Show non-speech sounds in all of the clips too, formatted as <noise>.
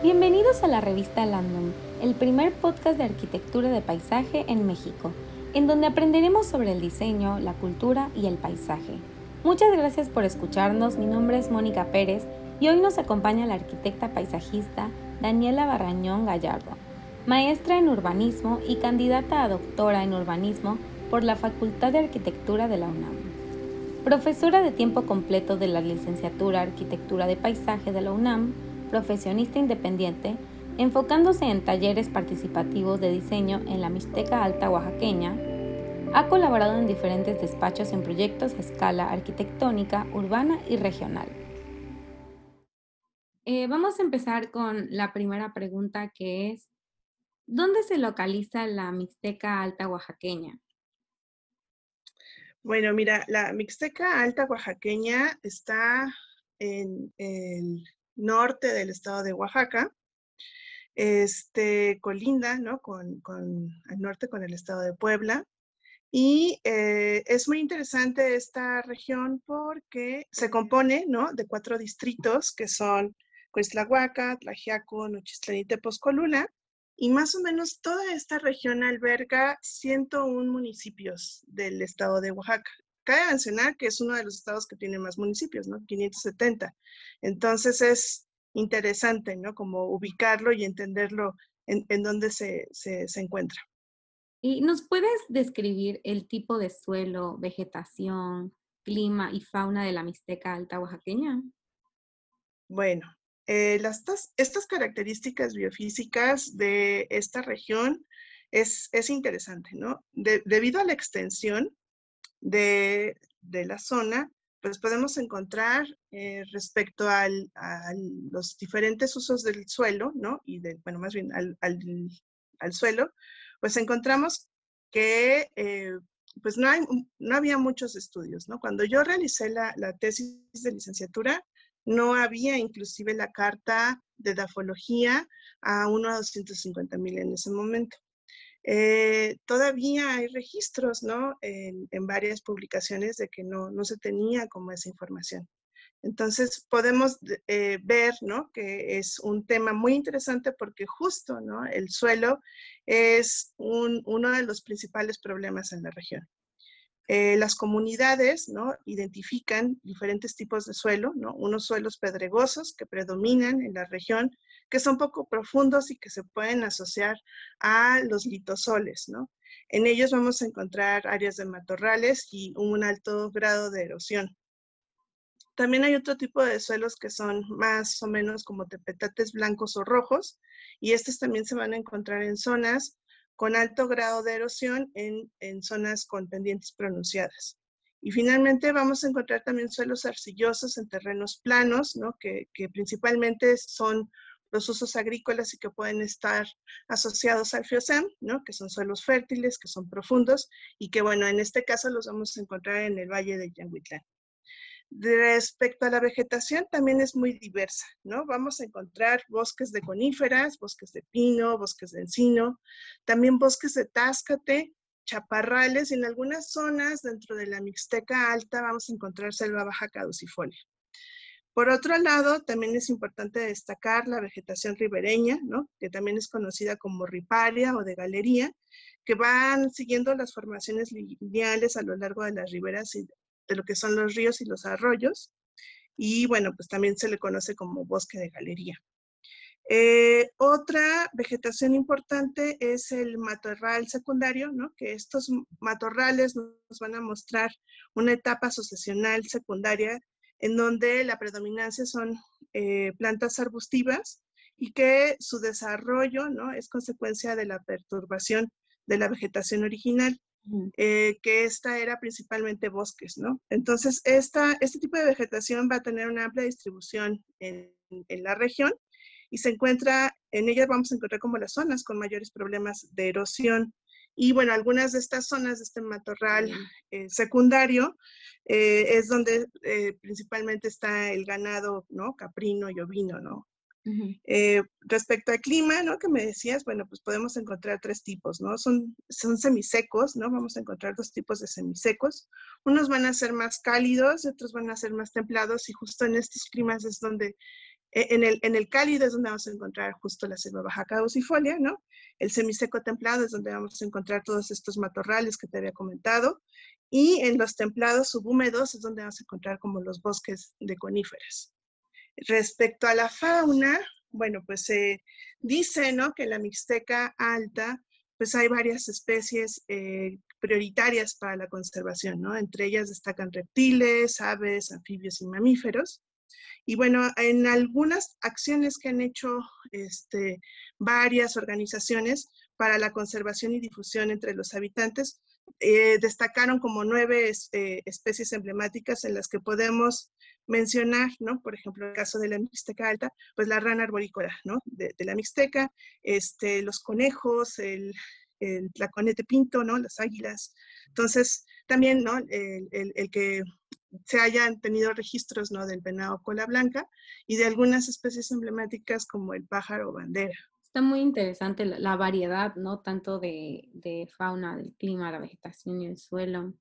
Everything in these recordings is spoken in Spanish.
Bienvenidos a la revista Landom, el primer podcast de arquitectura de paisaje en México, en donde aprenderemos sobre el diseño, la cultura y el paisaje. Muchas gracias por escucharnos, mi nombre es Mónica Pérez y hoy nos acompaña la arquitecta paisajista Daniela Barrañón Gallardo, maestra en urbanismo y candidata a doctora en urbanismo por la Facultad de Arquitectura de la UNAM. Profesora de tiempo completo de la licenciatura Arquitectura de Paisaje de la UNAM, profesionista independiente, enfocándose en talleres participativos de diseño en la Mixteca Alta Oaxaqueña, ha colaborado en diferentes despachos en proyectos a escala arquitectónica, urbana y regional. Eh, vamos a empezar con la primera pregunta que es, ¿dónde se localiza la Mixteca Alta Oaxaqueña? Bueno, mira, la Mixteca Alta Oaxaqueña está en el norte del estado de Oaxaca, este, colinda, al norte con el estado de Puebla. Y eh, es muy interesante esta región porque se compone. De cuatro distritos que son Coislahuaca, Tlajiaco, Nochistlán y Tepozcolula. Y más o menos toda esta región alberga 101 municipios del estado de Oaxaca. Cabe mencionar que es uno de los estados que tiene más municipios, ¿no? 570. Entonces es interesante, ¿no? Como ubicarlo y entenderlo en, en dónde se, se, se encuentra. ¿Y nos puedes describir el tipo de suelo, vegetación, clima y fauna de la Mixteca Alta Oaxaqueña? Bueno, eh, las, estas características biofísicas de esta región es, es interesante, ¿no? De, debido a la extensión, de, la zona, pues podemos encontrar eh, respecto a los diferentes usos del suelo, ¿no? Y de, bueno, más bien al, suelo, pues encontramos que eh, pues no, hay, no había muchos estudios, ¿no? Cuando yo realicé la, la, tesis de licenciatura, no había inclusive la carta de dafología a 1 a 250 mil en ese momento. Eh, todavía hay registros, ¿no? En, varias publicaciones de que no, no, se tenía como esa información. Entonces podemos eh, ver, ¿no? Que es un tema muy interesante porque justo, ¿no? El suelo es uno de los principales problemas en la región. Eh, las comunidades ¿no? identifican diferentes tipos de suelo, ¿no? unos suelos pedregosos que predominan en la región, que son poco profundos y que se pueden asociar a los litosoles. ¿no? En ellos vamos a encontrar áreas de matorrales y un alto grado de erosión. También hay otro tipo de suelos que son más o menos como tepetates blancos o rojos, y estos también se van a encontrar en zonas con alto grado de erosión en, zonas con pendientes pronunciadas. Y finalmente vamos a encontrar también suelos arcillosos en terrenos planos, ¿no? que, principalmente son los usos agrícolas y que pueden estar asociados al FIOSEM, ¿no? que son suelos fértiles, que son profundos y que, bueno, en este caso los vamos a encontrar en el Valle de Yanguitlán. Respecto a la vegetación, también es muy diversa, ¿no? Vamos a encontrar bosques de coníferas, bosques de pino, bosques de encino, también bosques de táscate, chaparrales, y en algunas zonas dentro de la Mixteca Alta vamos a encontrar selva baja caducifolia. Por otro lado, también es importante destacar la vegetación ribereña, que también es conocida como riparia o de galería, que van siguiendo las formaciones lineales a lo largo de las riberas y de lo que son los ríos y los arroyos. Y bueno, pues también se le conoce como bosque de galería. Eh, otra vegetación importante es el matorral secundario, ¿no? que estos matorrales nos van a mostrar una etapa sucesional secundaria en donde la predominancia son eh, plantas arbustivas y que su desarrollo ¿no? es consecuencia de la perturbación de la vegetación original. Eh, que esta era principalmente bosques, ¿no? Entonces, esta, este tipo de vegetación va a tener una amplia distribución en, en, la región y se encuentra, en ella vamos a encontrar como las zonas con mayores problemas de erosión. Y bueno, algunas de estas zonas de este matorral eh, secundario eh, es donde principalmente está el ganado, ¿no? Caprino y ovino, ¿no? Eh, respecto al clima, ¿no? Que me decías, bueno, pues podemos encontrar tres tipos, ¿no? Son, son semisecos, ¿no? Vamos a encontrar dos tipos de semisecos. Unos van a ser más cálidos, otros van a ser más templados y justo en estos climas es donde en el, en el cálido es donde vamos a encontrar justo la selva baja caducifolia, ¿no? El semiseco templado es donde vamos a encontrar todos estos matorrales que te había comentado. Y en los templados subhúmedos es donde vamos a encontrar como los bosques de coníferas. Respecto a la fauna, bueno, pues se dice, ¿no? Que la Mixteca alta, pues hay varias especies eh, prioritarias para la conservación, ¿no? Entre ellas destacan reptiles, aves, anfibios y mamíferos. Y bueno, en algunas acciones que han hecho este, varias organizaciones para la conservación y difusión entre los habitantes, eh, destacaron como nueve eh, especies emblemáticas en las que podemos mencionar, ¿no? Por ejemplo, el caso de la Mixteca alta, pues la rana arborícola, ¿no? De, la Mixteca, este, los conejos, el, el tlaconete pinto, ¿no? Las águilas. Entonces, también, ¿no? El, el, el, que se hayan tenido registros ¿no? del venado cola blanca y de algunas especies emblemáticas como el pájaro bandera. Está muy interesante la, variedad, ¿no? Tanto de, de, fauna, del clima, la vegetación y el suelo.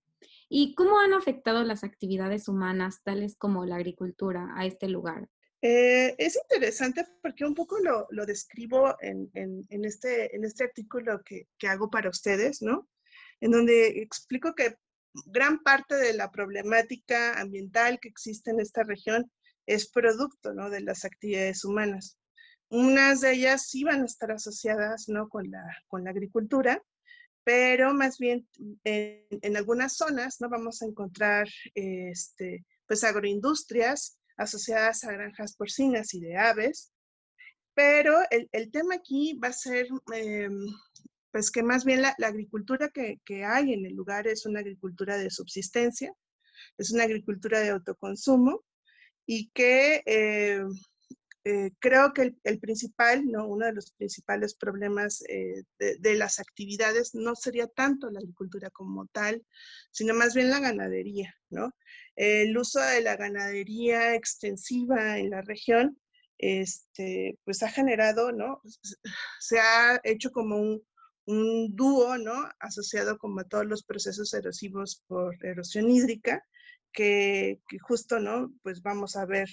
¿Y cómo han afectado las actividades humanas, tales como la agricultura, a este lugar? Eh, es interesante porque un poco lo, lo describo en, en, en, este, en este artículo que, que hago para ustedes, ¿no? En donde explico que gran parte de la problemática ambiental que existe en esta región es producto ¿no? de las actividades humanas. Unas de ellas sí van a estar asociadas ¿no? con, la, con la agricultura, pero más bien en, algunas zonas no vamos a encontrar este, pues agroindustrias asociadas a granjas porcinas y de aves, pero el, el tema aquí va a ser eh, pues que más bien la, agricultura que, hay en el lugar es una agricultura de subsistencia, es una agricultura de autoconsumo y que eh, eh, creo que el, principal, ¿no? uno de los principales problemas eh, de, las actividades no sería tanto la agricultura como tal, sino más bien la ganadería. ¿no? El uso de la ganadería extensiva en la región este, pues ha generado, ¿no? se ha hecho como un, un dúo, ¿no? Asociado como todos los procesos erosivos por erosión hídrica, que, justo, ¿no? Pues vamos a ver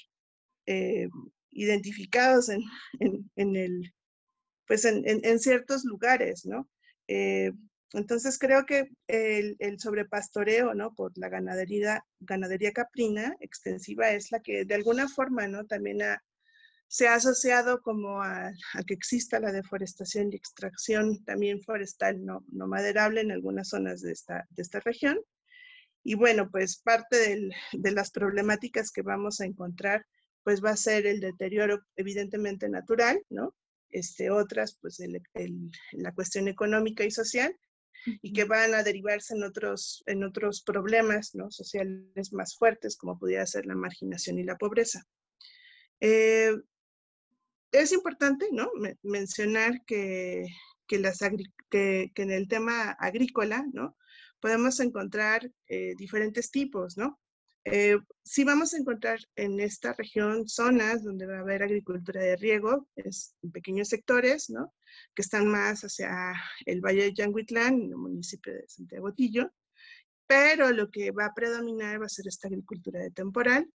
eh, identificados en, <laughs> el, pues en, ciertos lugares, ¿no? Eh, entonces creo que el, el, sobrepastoreo, ¿no? Por la ganadería, ganadería caprina extensiva es la que de alguna forma, ¿no? También ha, se ha asociado como a, que exista la deforestación y extracción también forestal no, no maderable en algunas zonas de esta, de esta región. Y bueno, pues parte de las problemáticas que vamos a encontrar, pues va a ser el deterioro evidentemente natural, ¿no? Este, otras, pues el, la cuestión económica y social, y que van a derivarse en otros, en otros problemas ¿no? sociales más fuertes, como pudiera ser la marginación y la pobreza. Eh, es importante ¿no? mencionar que, que, las que, que, en el tema agrícola ¿no? podemos encontrar eh, diferentes tipos. ¿no? Eh, sí vamos a encontrar en esta región zonas donde va a haber agricultura de riego, es en pequeños sectores, ¿no? que están más hacia el Valle de Yanguitlán, en el municipio de Santiago Tillo, pero lo que va a predominar va a ser esta agricultura de temporal,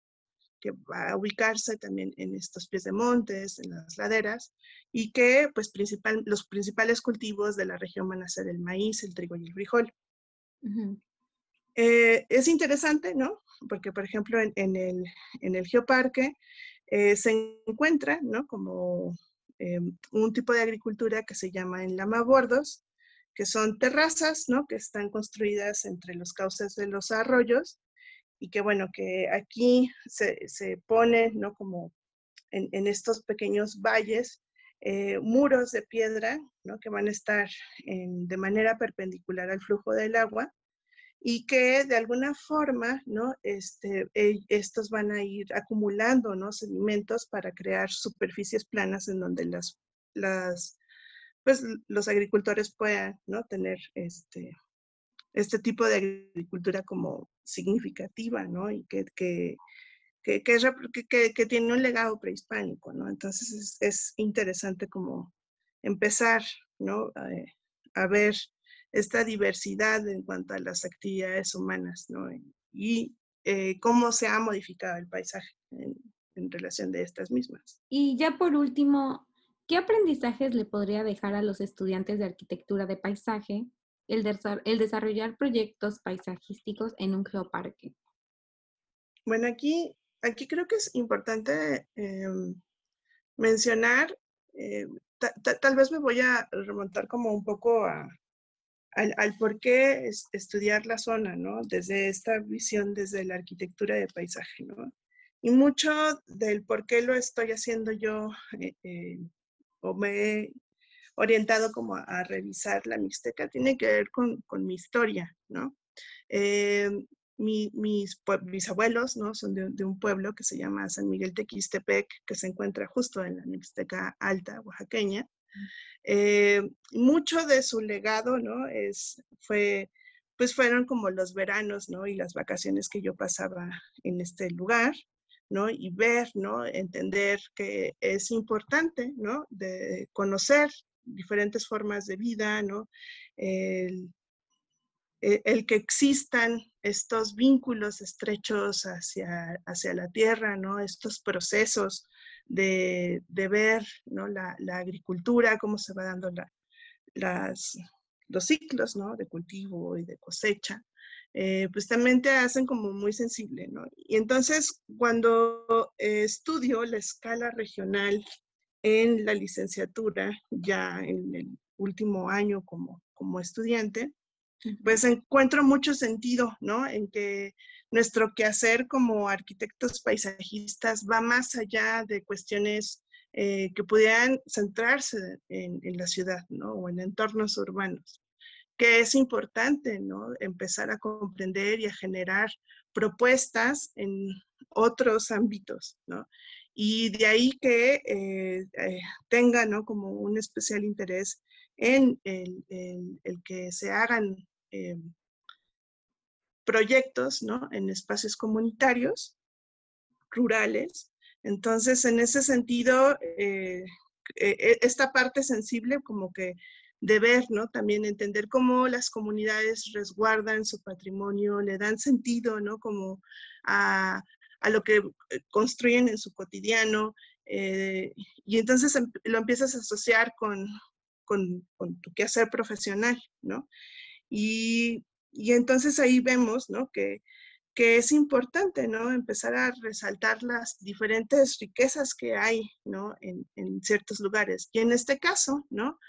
que va a ubicarse también en estos pies de montes, en las laderas, y que pues principal, los principales cultivos de la región van a ser el maíz, el trigo y el frijol. Eh, es interesante, ¿no? Porque, por ejemplo, en, en, el, en el, geoparque eh, se encuentra, ¿no? Como eh, un tipo de agricultura que se llama en lamabordos, que son terrazas, ¿no? Que están construidas entre los cauces de los arroyos y que bueno, que aquí se, se pone, ¿no? Como en, en estos pequeños valles, eh, muros de piedra, ¿no? Que van a estar en, de manera perpendicular al flujo del agua y que de alguna forma, ¿no? Este, e, estos van a ir acumulando, ¿no? Sedimentos para crear superficies planas en donde las, las pues los agricultores puedan, ¿no? Tener este, este tipo de agricultura como significativa, ¿no? Y que, que, que, que, que tiene un legado prehispánico, ¿no? Entonces es, es interesante como empezar, ¿no? A, ver esta diversidad en cuanto a las actividades humanas, ¿no? Y eh, cómo se ha modificado el paisaje en, en relación de estas mismas. Y ya por último, ¿qué aprendizajes le podría dejar a los estudiantes de arquitectura de paisaje el, el desarrollar proyectos paisajísticos en un geoparque? Bueno, aquí, aquí creo que es importante em, mencionar, eh, tal vez me voy a remontar como un poco a, al, por qué estudiar la zona, ¿no? Desde esta visión, desde la arquitectura de paisaje, ¿no? Y mucho del por qué lo estoy haciendo yo, eh, eh, o me he orientado como a, revisar la Mixteca, tiene que ver con, mi historia, ¿no? Eh, mis, mis, abuelos, ¿no? Son de, un pueblo que se llama San Miguel Tequistepec, que se encuentra justo en la Mixteca Alta, oaxaqueña. Eh, mucho de su legado, ¿no? Es, fue, pues fueron como los veranos, ¿no? Y las vacaciones que yo pasaba en este lugar, ¿no? Y ver, ¿no? Entender que es importante, ¿no? De conocer diferentes formas de vida, ¿no? El, e, el que existan estos vínculos estrechos hacia, hacia la tierra, ¿no? Estos procesos de, ver ¿no? la, agricultura, cómo se va dando las, los ciclos ¿no? de cultivo y de cosecha, eh, pues también te hacen como muy sensible. ¿no? Y entonces, cuando estudio la escala regional en la licenciatura, ya en el último año como, como estudiante, pues encuentro mucho sentido, ¿no? En que nuestro quehacer como arquitectos paisajistas va más allá de cuestiones eh, que pudieran centrarse en, la ciudad, ¿no? O en entornos urbanos, que es importante, ¿no? Empezar a comprender y a generar propuestas en otros ámbitos, ¿no? Y de ahí que eh, eh, tenga, ¿no? Como un especial interés en el, que se hagan proyectos ¿no? en espacios comunitarios, rurales. Entonces, en ese sentido, eh, e, esta parte sensible como que de ver, ¿no? También entender cómo las comunidades resguardan su patrimonio, le dan sentido, ¿no? Como a, a lo que eh, construyen en su cotidiano. Eh, y entonces em, lo empiezas a asociar con, con, con, tu quehacer profesional, ¿no? Y y entonces ahí vemos, ¿no? Que, que es importante, ¿no? Empezar a resaltar las diferentes riquezas que hay, ¿no? En, en ciertos lugares. Y en este caso, ¿no?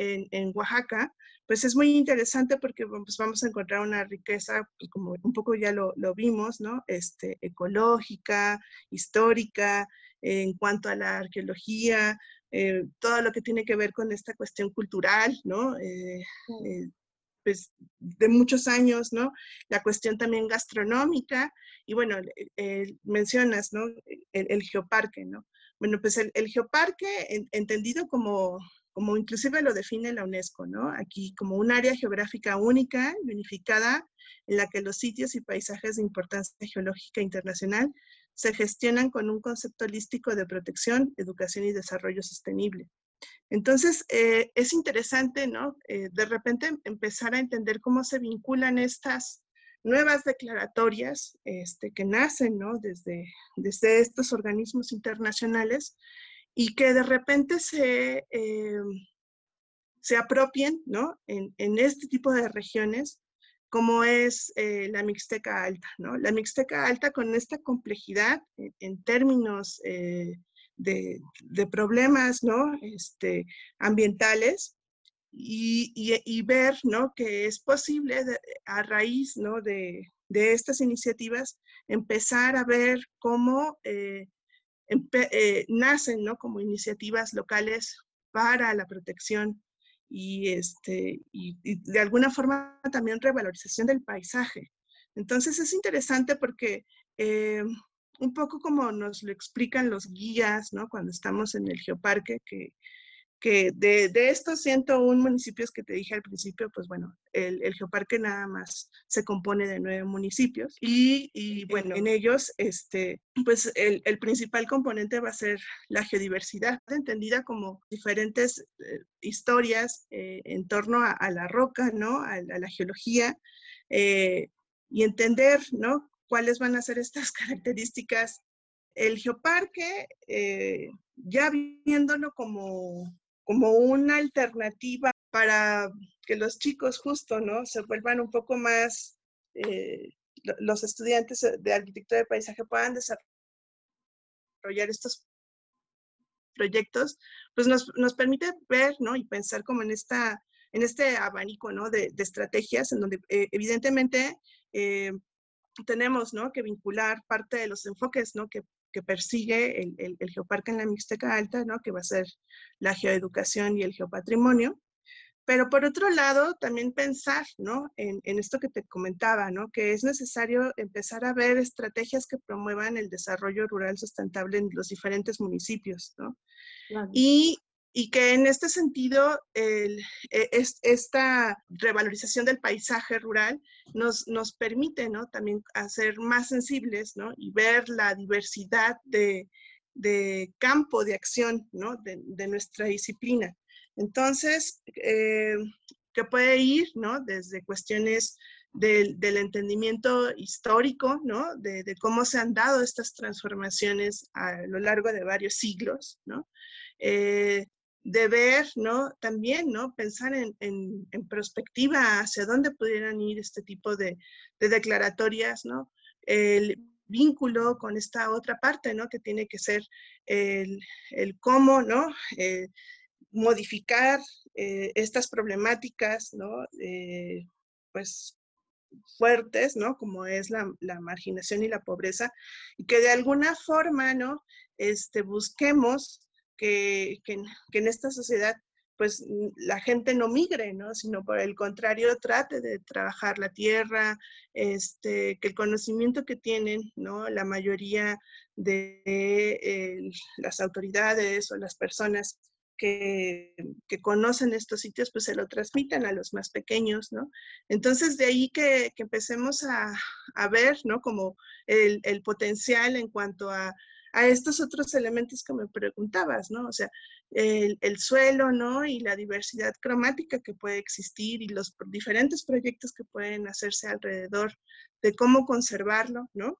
En, en, Oaxaca, pues es muy interesante porque pues vamos a encontrar una riqueza, pues como un poco ya lo, lo vimos, ¿no? Este, ecológica, histórica, en cuanto a la arqueología, eh, todo lo que tiene que ver con esta cuestión cultural, ¿no? Eh, eh, pues, de muchos años, ¿no? La cuestión también gastronómica y bueno, mencionas, ¿no? El, geoparque, ¿no? Bueno, pues el, geoparque entendido como, como inclusive lo define la UNESCO, ¿no? Aquí como un área geográfica única y unificada en la que los sitios y paisajes de importancia geológica internacional se gestionan con un concepto holístico de protección, educación y desarrollo sostenible. Entonces, eh, es interesante, ¿no? Eh, de repente empezar a entender cómo se vinculan estas nuevas declaratorias este, que nacen, ¿no? Desde, desde estos organismos internacionales y que de repente se, eh, se apropien, ¿no? En, en, este tipo de regiones como es la Mixteca Alta, ¿no? La Mixteca Alta con esta complejidad en, términos de, problemas ¿no? este, ambientales y, ver ¿no? que es posible a raíz ¿no? de, estas iniciativas empezar a ver cómo eh, eh, nacen ¿no? como iniciativas locales para la protección y, este, y, de alguna forma también revalorización del paisaje. Entonces es interesante porque eh, un poco como nos lo explican los guías, ¿no? Cuando estamos en el geoparque, que, que de, de, estos 101 municipios que te dije al principio, pues bueno, el, el geoparque nada más se compone de nueve municipios y, y bueno, en ellos, este, pues el, el, principal componente va a ser la geodiversidad, entendida como diferentes eh, historias eh, en torno a, la roca, ¿no? A, la geología. Eh, y entender, ¿no? cuáles van a ser estas <laughs> características el geoparque, eh, ya viéndolo como, como una alternativa para que los chicos justo, ¿no? Se vuelvan un poco más, eh, los estudiantes de arquitectura de paisaje puedan desarrollar estos proyectos, pues nos, nos, permite ver, ¿no? Y pensar como en esta, en este abanico, ¿no? De, estrategias en donde eh, evidentemente eh, tenemos, ¿no? Que vincular parte de los enfoques, ¿no? Que, que persigue el, el, el, Geoparque en la Mixteca Alta, ¿no? Que va a ser la geoeducación y el geopatrimonio. Pero por otro lado, también pensar ¿no? en, en, esto que te comentaba, ¿no? que es necesario empezar a ver estrategias que promuevan el desarrollo rural sustentable en los diferentes municipios. ¿no? Claro. Y, y, que en este sentido, el, es, esta revalorización del paisaje rural nos, nos permite ¿no? también hacer más sensibles ¿no? y ver la diversidad de, de campo de acción ¿no? de, de nuestra disciplina. Entonces, eh, que puede ir, ¿no? Desde cuestiones del, del entendimiento histórico, ¿no? De, de, cómo se han dado estas transformaciones a lo largo de varios siglos, ¿no? Eh, de ver, ¿no? También, ¿no? Pensar en, en, en, perspectiva hacia dónde pudieran ir este tipo de, de declaratorias, ¿no? El vínculo con esta otra parte, ¿no? Que tiene que ser el, el cómo, ¿no? Eh, modificar eh, estas problemáticas, ¿no? Eh, pues fuertes, ¿no? Como es la, la, marginación y la pobreza, y que de alguna forma, ¿no? Este, busquemos que, que, que en esta sociedad pues la gente no migre, ¿no? Sino por el contrario, trate de trabajar la tierra, este, que el conocimiento que tienen, ¿no? La mayoría de eh, las autoridades o las personas que, que, conocen estos sitios, pues se lo transmitan a los más pequeños, ¿no? Entonces, de ahí que, que empecemos a, a, ver, ¿no? Como el, el potencial en cuanto a, a, estos otros elementos que me preguntabas, ¿no? O sea, el, el, suelo, ¿no? Y la diversidad cromática que puede existir y los diferentes proyectos que pueden hacerse alrededor de cómo conservarlo, ¿no?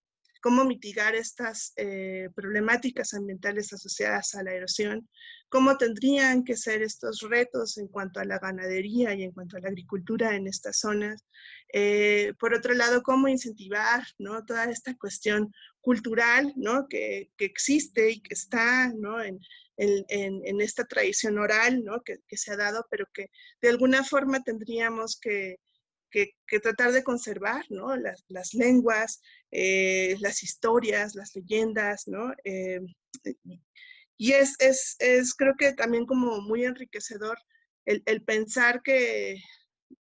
Cómo mitigar estas eh, problemáticas ambientales asociadas a la erosión, cómo tendrían que ser estos retos en cuanto a la ganadería y en cuanto a la agricultura en estas zonas. Eh, por otro lado, cómo incentivar ¿no? toda esta cuestión cultural ¿no? que, que existe y que está ¿no? en, en, en, esta tradición oral ¿no? que, que, se ha dado, pero que de alguna forma tendríamos que, que, tratar de conservar, ¿no? Las, las lenguas, eh, las historias, las leyendas, ¿no? Eh, y es, es, es, creo que también como muy enriquecedor el, el pensar que,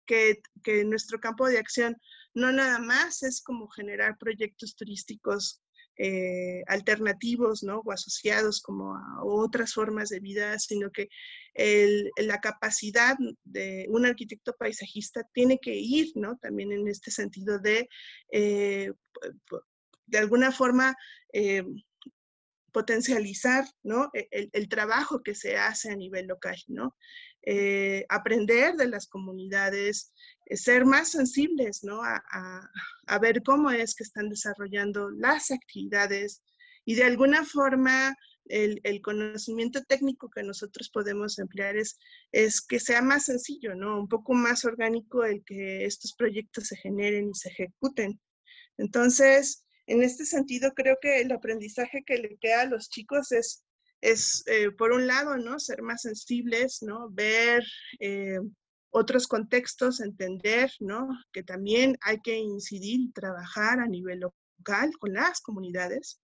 que, que, nuestro campo de acción no nada más es como generar proyectos turísticos eh, alternativos, ¿no? O asociados como a otras formas de vida, sino que la capacidad de un arquitecto paisajista tiene que ir, ¿no? También en este sentido de, eh, de alguna forma, eh, potencializar ¿no? El, el, trabajo que se hace a nivel local, ¿no? Eh, aprender de las comunidades, eh, ser más sensibles ¿no? A, ver cómo es que están desarrollando las actividades y de alguna forma el, el, conocimiento técnico que nosotros podemos emplear es, es que sea más sencillo, ¿no? Un poco más orgánico el que estos proyectos se generen y se ejecuten. Entonces, en este sentido, creo que el aprendizaje que le queda a los chicos es, es eh, por un lado, ¿no? Ser más sensibles, ¿no? Ver eh, otros contextos, entender, ¿no? Que también hay que incidir y trabajar a nivel local con las comunidades,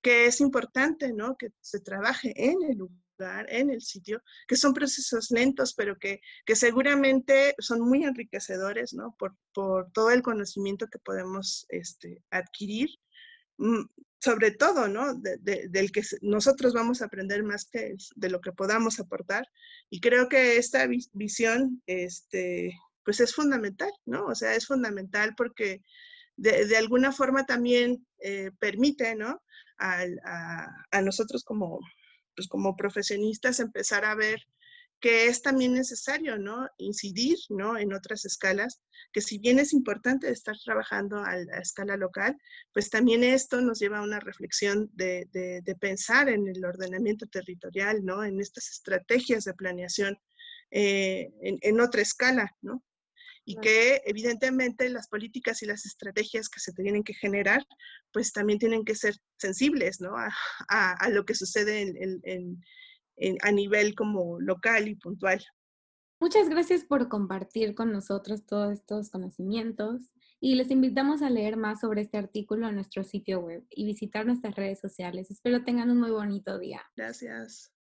que es importante, ¿no? Que se trabaje en el lugar, en el sitio, que son procesos lentos, pero que, que seguramente son muy enriquecedores, ¿no? Por, por todo el conocimiento que podemos este, adquirir, sobre todo, ¿no? De, de, del que nosotros vamos a aprender más que de lo que podamos aportar. Y creo que esta visión, este, pues es fundamental, ¿no? O sea, es fundamental porque de, alguna forma también eh, permite, ¿no? A, a, a nosotros como, pues como profesionistas empezar a ver que es también necesario, ¿no? Incidir, ¿no? En otras escalas, que si bien es importante estar trabajando a, escala local, pues también esto nos lleva a una reflexión de, pensar en el ordenamiento territorial, ¿no? En estas estrategias de planeación eh, en, otra escala, ¿no? Y que evidentemente las políticas y las estrategias que se tienen que generar, pues también tienen que ser sensibles, ¿no? A, lo que sucede en a nivel como local y puntual. Muchas gracias por compartir con nosotros todos estos conocimientos y les invitamos a leer más sobre este artículo en nuestro sitio web y visitar nuestras redes sociales. Espero tengan un muy bonito día. Gracias.